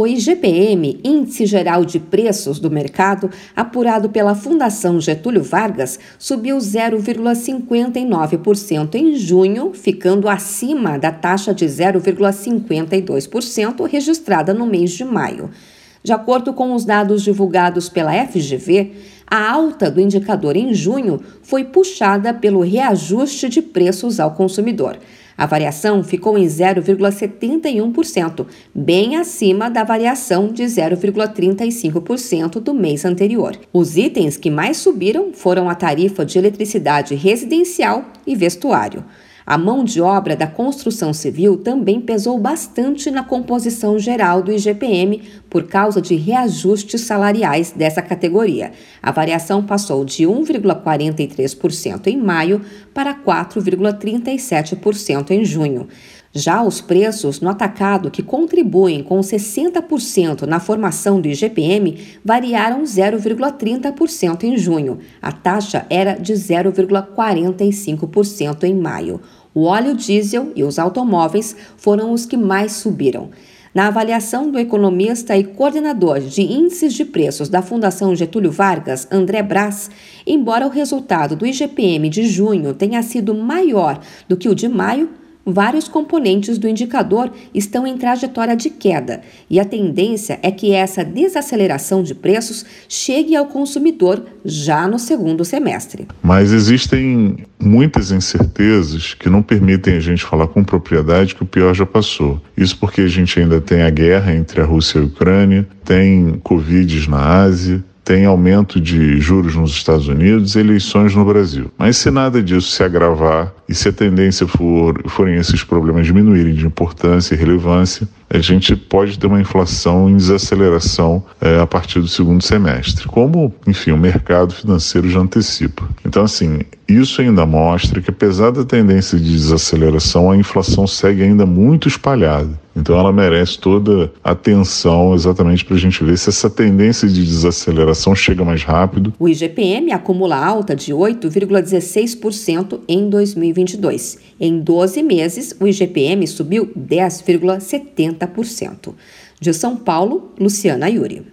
O IGPM, Índice Geral de Preços do Mercado, apurado pela Fundação Getúlio Vargas, subiu 0,59% em junho, ficando acima da taxa de 0,52% registrada no mês de maio. De acordo com os dados divulgados pela FGV, a alta do indicador em junho foi puxada pelo reajuste de preços ao consumidor. A variação ficou em 0,71%, bem acima da variação de 0,35% do mês anterior. Os itens que mais subiram foram a tarifa de eletricidade residencial e vestuário. A mão de obra da construção civil também pesou bastante na composição geral do IGPM por causa de reajustes salariais dessa categoria. A variação passou de 1,43% em maio para 4,37% em junho. Já os preços no atacado, que contribuem com 60% na formação do IGPM, variaram 0,30% em junho. A taxa era de 0,45% em maio. O óleo diesel e os automóveis foram os que mais subiram. Na avaliação do economista e coordenador de índices de preços da Fundação Getúlio Vargas, André Brás, embora o resultado do IGPM de junho tenha sido maior do que o de maio, vários componentes do indicador estão em trajetória de queda e a tendência é que essa desaceleração de preços chegue ao consumidor já no segundo semestre. Mas existem muitas incertezas que não permitem a gente falar com propriedade que o pior já passou. Isso porque a gente ainda tem a guerra entre a Rússia e a Ucrânia, tem Covid na Ásia, tem aumento de juros nos Estados Unidos e eleições no Brasil. Mas se nada disso se agravar e se a tendência for, forem esses problemas diminuírem de importância e relevância, a gente pode ter uma inflação em desaceleração é, a partir do segundo semestre, como, enfim, o mercado financeiro já antecipa. Então, assim, isso ainda mostra que, apesar da tendência de desaceleração, a inflação segue ainda muito espalhada. Então, ela merece toda a atenção exatamente para a gente ver se essa tendência de desaceleração chega mais rápido. O IGPM acumula alta de 8,16% em 2022. Em 12 meses, o IGPM subiu 10,70%. De São Paulo, Luciana Yuri.